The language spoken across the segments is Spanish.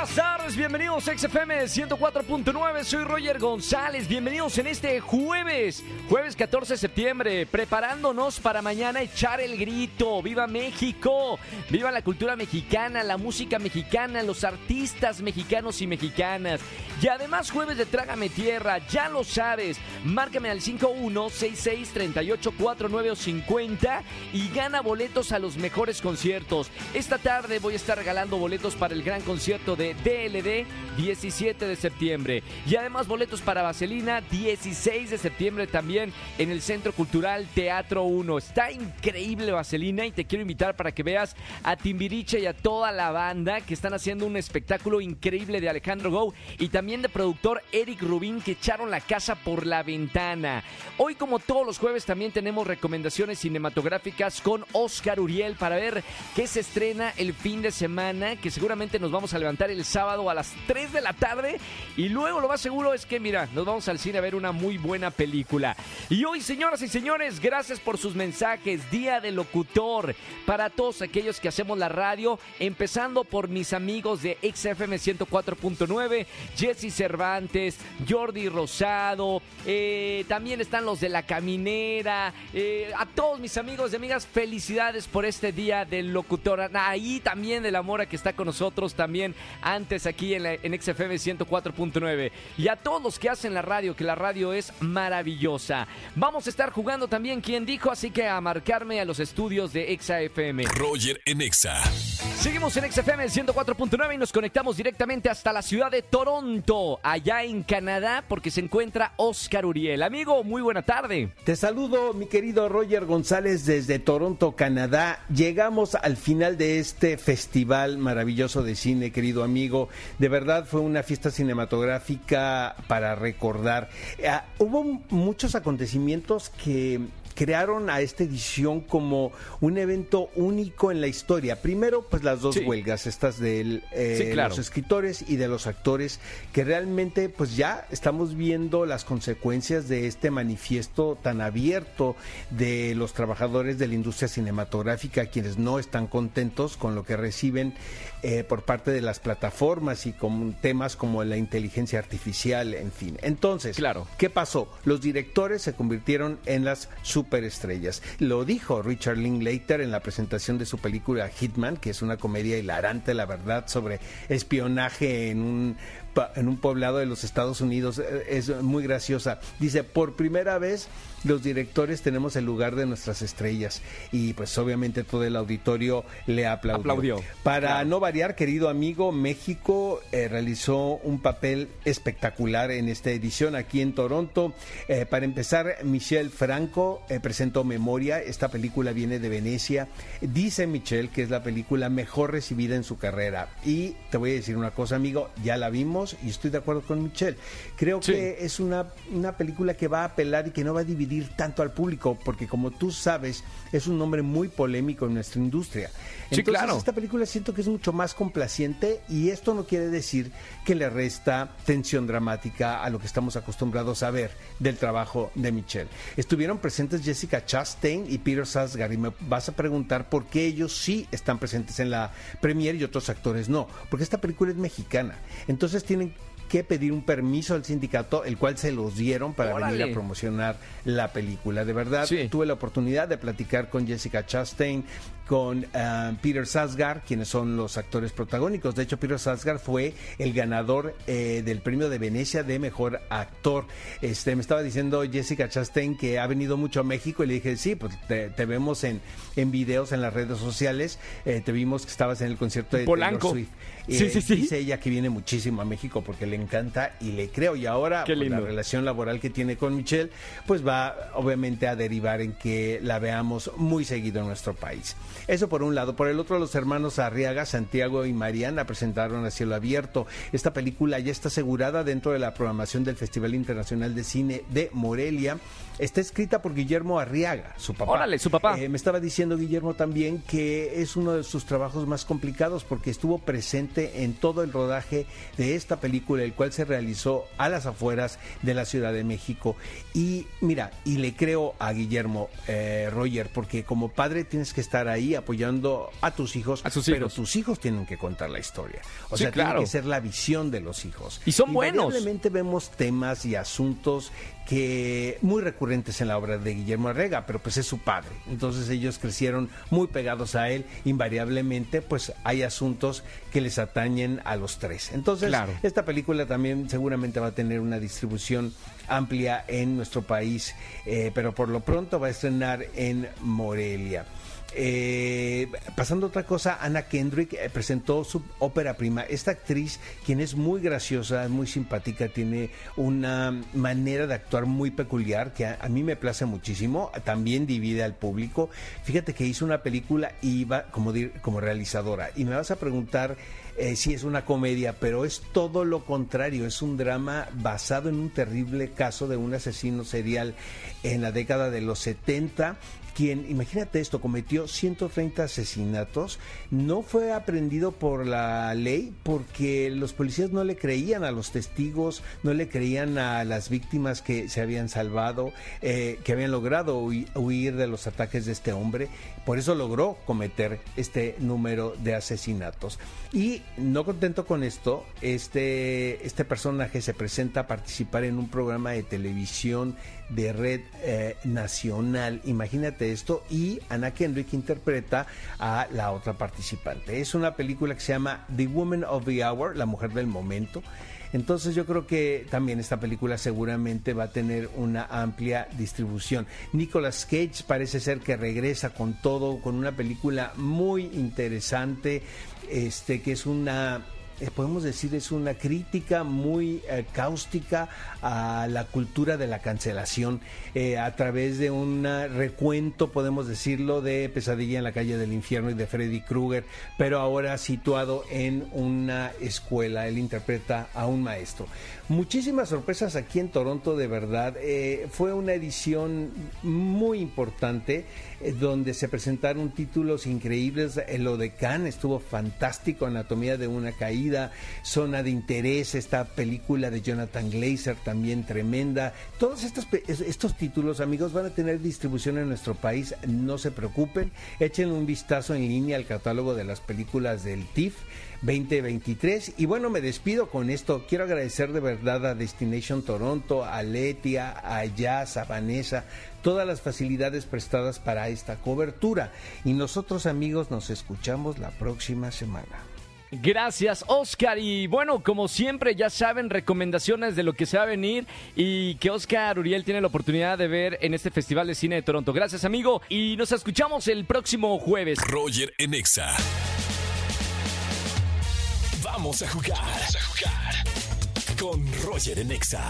Buenas tardes, bienvenidos a XFM 104.9, soy Roger González, bienvenidos en este jueves, jueves 14 de septiembre, preparándonos para mañana echar el grito, viva México, viva la cultura mexicana, la música mexicana, los artistas mexicanos y mexicanas, y además jueves de Trágame Tierra, ya lo sabes, márcame al 5166384950 y gana boletos a los mejores conciertos. Esta tarde voy a estar regalando boletos para el gran concierto de DLD 17 de septiembre. Y además boletos para Vaselina 16 de septiembre también en el Centro Cultural Teatro 1. Está increíble Vaselina y te quiero invitar para que veas a Timbiriche y a toda la banda que están haciendo un espectáculo increíble de Alejandro Go y también de productor Eric Rubín que echaron la casa por la ventana. Hoy como todos los jueves también tenemos recomendaciones cinematográficas con Oscar Uriel para ver qué se estrena el fin de semana que seguramente nos vamos a levantar el sábado a las 3 de la tarde y luego lo más seguro es que, mira, nos vamos al cine a ver una muy buena película. Y hoy, señoras y señores, gracias por sus mensajes. Día del locutor para todos aquellos que hacemos la radio, empezando por mis amigos de XFM 104.9, Jesse Cervantes, Jordi Rosado, eh, también están los de La Caminera, eh, a todos mis amigos y amigas, felicidades por este Día del Locutor. Ahí también de la Mora que está con nosotros también antes aquí en, la, XFM 104.9. Y a todos los que hacen la radio, que la radio es maravillosa. Vamos a estar jugando también, quien dijo, así que a marcarme a los estudios de XFM. Roger en Exa. Seguimos en XFM 104.9 y nos conectamos directamente hasta la ciudad de Toronto, allá en Canadá, porque se encuentra Oscar Uriel. Amigo, muy buena tarde. Te saludo, mi querido Roger González, desde Toronto, Canadá. Llegamos al final de este festival maravilloso de cine, querido amigo. De verdad fue una fiesta cinematográfica para recordar. Eh, hubo muchos acontecimientos que crearon a esta edición como un evento único en la historia. Primero, pues las dos Sí. huelgas, estas de Sí, claro. los escritores y de los actores, que realmente pues ya estamos viendo las consecuencias de este manifiesto tan abierto de los trabajadores de la industria cinematográfica, quienes no están contentos con lo que reciben eh, por parte de las plataformas y con temas como la inteligencia artificial, en fin. Entonces, Claro. ¿Qué pasó? Los directores se convirtieron en las superestrellas. Lo dijo Richard Linklater en la presentación de su película Hitman, que es una comedia hilarante, la verdad, sobre espionaje en un en un poblado de los Estados Unidos Eh, es muy graciosa. Dice, por primera vez los directores tenemos el lugar de nuestras estrellas y pues obviamente todo el auditorio le aplaudió. Aplaudió, Para claro. no variar, querido amigo, México eh, realizó un papel espectacular en esta edición aquí en Toronto. Eh, para empezar, Michelle Franco eh, presentó Memoria. Esta película viene de Venecia. Dice Michelle que es la película mejor recibida en su carrera. Y te voy a decir una cosa, amigo, ya la vimos y estoy de acuerdo con Michelle. Creo Sí. que es una, una película que va a apelar y que no va a dividir tanto al público, porque como tú sabes, es un nombre muy polémico en nuestra industria. Sí, Entonces, claro. esta película siento que es mucho más complaciente y esto no quiere decir que le resta tensión dramática a lo que estamos acostumbrados a ver del trabajo de Michelle. Estuvieron presentes Jessica Chastain y Peter Sarsgaard y me vas a preguntar por qué ellos sí están presentes en la premiere y otros actores no, porque esta película es mexicana. Entonces tienen que pedir un permiso al sindicato, el cual se los dieron para venir a promocionar la película. De verdad, Sí. tuve la oportunidad de platicar con Jessica Chastain, con ah, Peter Sarsgaard, quienes son los actores protagónicos. De hecho, Peter Sarsgaard fue el ganador eh, del premio de Venecia de mejor actor. Este, me estaba diciendo Jessica Chastain que ha venido mucho a México y le dije, sí, pues te, te vemos en, en videos en las redes sociales. Eh, te vimos que estabas en el concierto de Polanco. Taylor Swift. Sí, Eh, sí, sí. Dice ella que viene muchísimo a México porque le encanta y le creo. Y ahora Qué pues, la lindo. relación laboral que tiene con Michelle, pues va obviamente a derivar en que la veamos muy seguido en nuestro país. Eso por un lado. Por el otro, los hermanos Arriaga, Santiago y Mariana presentaron a cielo abierto. Esta película ya está asegurada dentro de la programación del Festival Internacional de Cine de Morelia. está escrita por Guillermo Arriaga, su papá. Órale, su papá. Eh, me estaba diciendo Guillermo también que es uno de sus trabajos más complicados porque estuvo presente en todo el rodaje de esta película, el cual se realizó a las afueras de la Ciudad de México. Y mira, y le creo a Guillermo eh, Roger, porque como padre tienes que estar ahí apoyando a tus hijos, A sus pero hijos. tus hijos tienen que contar la historia. O Sí, sea, claro. tiene que ser la visión de los hijos. Y son buenos. Vemos temas y asuntos que muy recurrentes en la obra de Guillermo Arrega, pero pues es su padre. Entonces ellos crecieron muy pegados a él, invariablemente pues hay asuntos que les atañen a los tres. Entonces Claro. esta película también seguramente va a tener una distribución amplia en nuestro país, eh, pero por lo pronto va a estrenar en Morelia. Eh, pasando otra cosa, Anna Kendrick eh, presentó su ópera prima. Esta actriz, quien es muy graciosa, muy simpática, tiene una manera de actuar muy peculiar que a, mí me place muchísimo. También divide al público. Fíjate que hizo una película y va como, como realizadora. Y me vas a preguntar eh, si es una comedia, pero es todo lo contrario. Es un drama basado en un terrible caso de un asesino serial en la década de los 70 quien, imagínate esto, cometió 130 asesinatos, no fue aprendido por la ley porque los policías no le creían a los testigos, no le creían a las víctimas que se habían salvado, eh, que habían logrado hui- huir de los ataques de este hombre. Por eso logró cometer este número de asesinatos. Y no contento con esto, este, este personaje se presenta a participar en un programa de televisión de red eh, nacional. Imagínate esto. Y Ana Kendrick interpreta a la otra participante. Es una película que se llama The Woman of the Hour, la mujer del momento. Entonces yo creo que también esta película seguramente va a tener una amplia distribución. Nicolas Cage parece ser que regresa con todo, con una película muy interesante, este que es una eh, podemos decir es una crítica muy eh, cáustica a la cultura de la cancelación eh, a través de un recuento, podemos decirlo, de Pesadilla en la calle del infierno y de Freddy Krueger, pero ahora situado en una escuela. Él interpreta a un maestro. Muchísimas sorpresas aquí en Toronto, de verdad. Eh, fue una edición muy importante eh, donde se presentaron títulos increíbles. Eh, Lo de Cannes estuvo fantástico, Anatomía de una caída, Zona de Interés, esta película de Jonathan Glazer también tremenda. Todos estos, estos títulos, amigos, van a tener distribución en nuestro país. No se preocupen, echen un vistazo en línea al catálogo de las películas del TIFF. 2023 y bueno me despido con esto quiero agradecer de verdad a Destination Toronto a Letia a Jazz a Vanessa todas las facilidades prestadas para esta cobertura y nosotros amigos nos escuchamos la próxima semana Gracias, Oscar. Y bueno, como siempre, ya saben, recomendaciones de lo que se va a venir y que Oscar Uriel tiene la oportunidad de ver en este Festival de Cine de Toronto. Gracias, amigo. Y nos escuchamos el próximo jueves. Roger en Exa. Vamos a jugar. Vamos a jugar. Con Roger en Exa.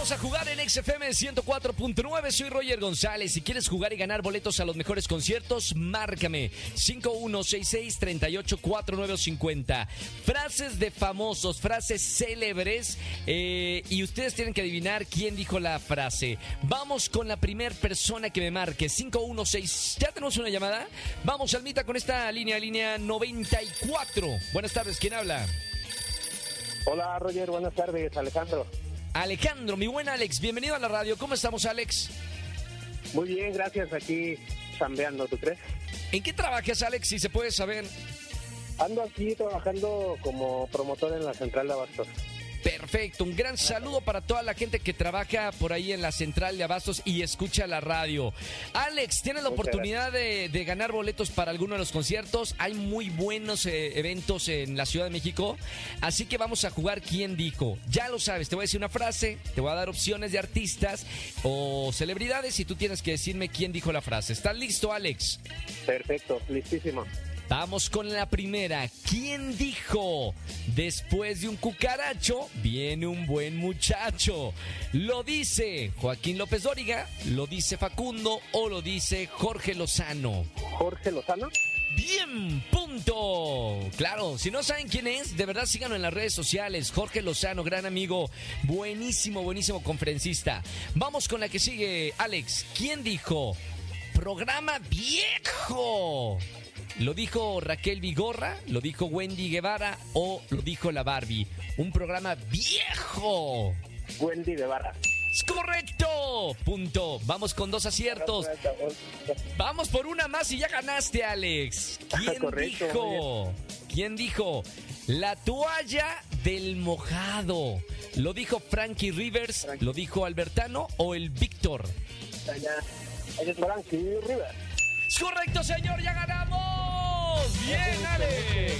Vamos a jugar en XFM 104.9. Soy Roger González. Si quieres jugar y ganar boletos a los mejores conciertos, márcame 5166-384950. Frases de famosos, frases célebres. eh, y ustedes tienen que adivinar quién dijo la frase. Vamos con la primera persona que me marque. 516. ¿Ya tenemos una llamada? Vamos, Almita, con esta línea, línea 94. Buenas tardes, ¿quién habla? Hola Roger, buenas tardes, Alejandro. Alejandro, mi buen Alex, bienvenido a la radio. ¿Cómo estamos, Alex? Muy bien, gracias, aquí chambeando, ¿tú crees? ¿En qué trabajas, Alex, si se puede saber? Ando aquí trabajando como promotor en la central de Abastos. Perfecto, un gran saludo para toda la gente que trabaja por ahí en la central de Abastos y escucha la radio. Alex, tienes la Muchas oportunidad de, de ganar boletos para alguno de los conciertos. Hay muy buenos eh, eventos en la Ciudad de México, así que vamos a jugar quién dijo. Ya lo sabes, te voy a decir una frase, te voy a dar opciones de artistas o celebridades y tú tienes que decirme quién dijo la frase. ¿Estás listo, Alex? Perfecto, listísimo. Vamos con la primera. ¿Quién dijo? Después de un cucaracho viene un buen muchacho. ¿Lo dice Joaquín López Dóriga? ¿Lo dice Facundo o lo dice Jorge Lozano? Jorge Lozano. Bien, punto. Claro, si no saben quién es, de verdad síganlo en las redes sociales. Jorge Lozano, gran amigo, buenísimo, buenísimo conferencista. Vamos con la que sigue, Alex. ¿Quién dijo? Programa viejo. ¿Lo dijo Raquel Vigorra? ¿Lo dijo Wendy Guevara? ¿O lo dijo la Barbie? Un programa viejo. Wendy Barra. Es correcto. Punto. Vamos con dos aciertos. Vamos por una más y ya ganaste, Alex. ¿Quién Correcto, dijo? ¿Quién dijo? La toalla del mojado. ¿Lo dijo Frankie Rivers? ¿Lo dijo Albertano o el Víctor? Es Frankie River. Es correcto, señor. Ya ganamos. Bien, Alex.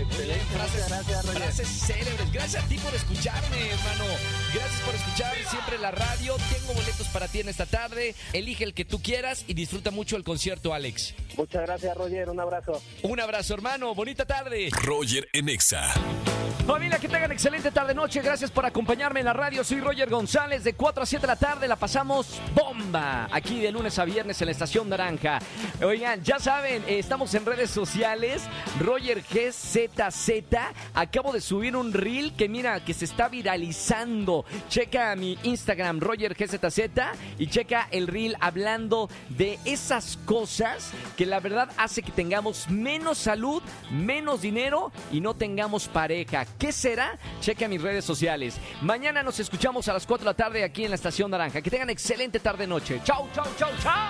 Excelente. frases, gracias, Roger. frases célebres. Gracias a ti por escucharme, hermano. Gracias por escuchar siempre la radio. Tengo boletos para ti en esta tarde. Elige el que tú quieras y disfruta mucho el concierto, Alex. Muchas gracias, Roger. Un abrazo. Un abrazo, hermano. Bonita tarde. Roger en Exa. Familia, que tengan excelente tarde-noche. Gracias por acompañarme en la radio. Soy Roger González. De 4 a 7 de la tarde la pasamos bomba. Aquí de lunes a viernes en la Estación Naranja. Oigan, ya saben, eh, estamos en redes sociales. Roger GZZ. Acabo de subir un reel que mira, que se está viralizando. Checa mi Instagram, Roger GZZ. Y checa el reel hablando de esas cosas que la verdad hace que tengamos menos salud, menos dinero y no tengamos pareja. ¿Qué será? Checa mis redes sociales. Mañana nos escuchamos a las 4 de la tarde aquí en la Estación Naranja. Que tengan excelente tarde-noche. Chau, chau, chau, chau.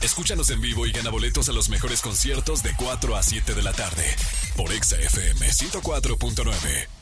Escúchanos en vivo y gana boletos a los mejores conciertos de 4 a 7 de la tarde por Exa FM 104.9.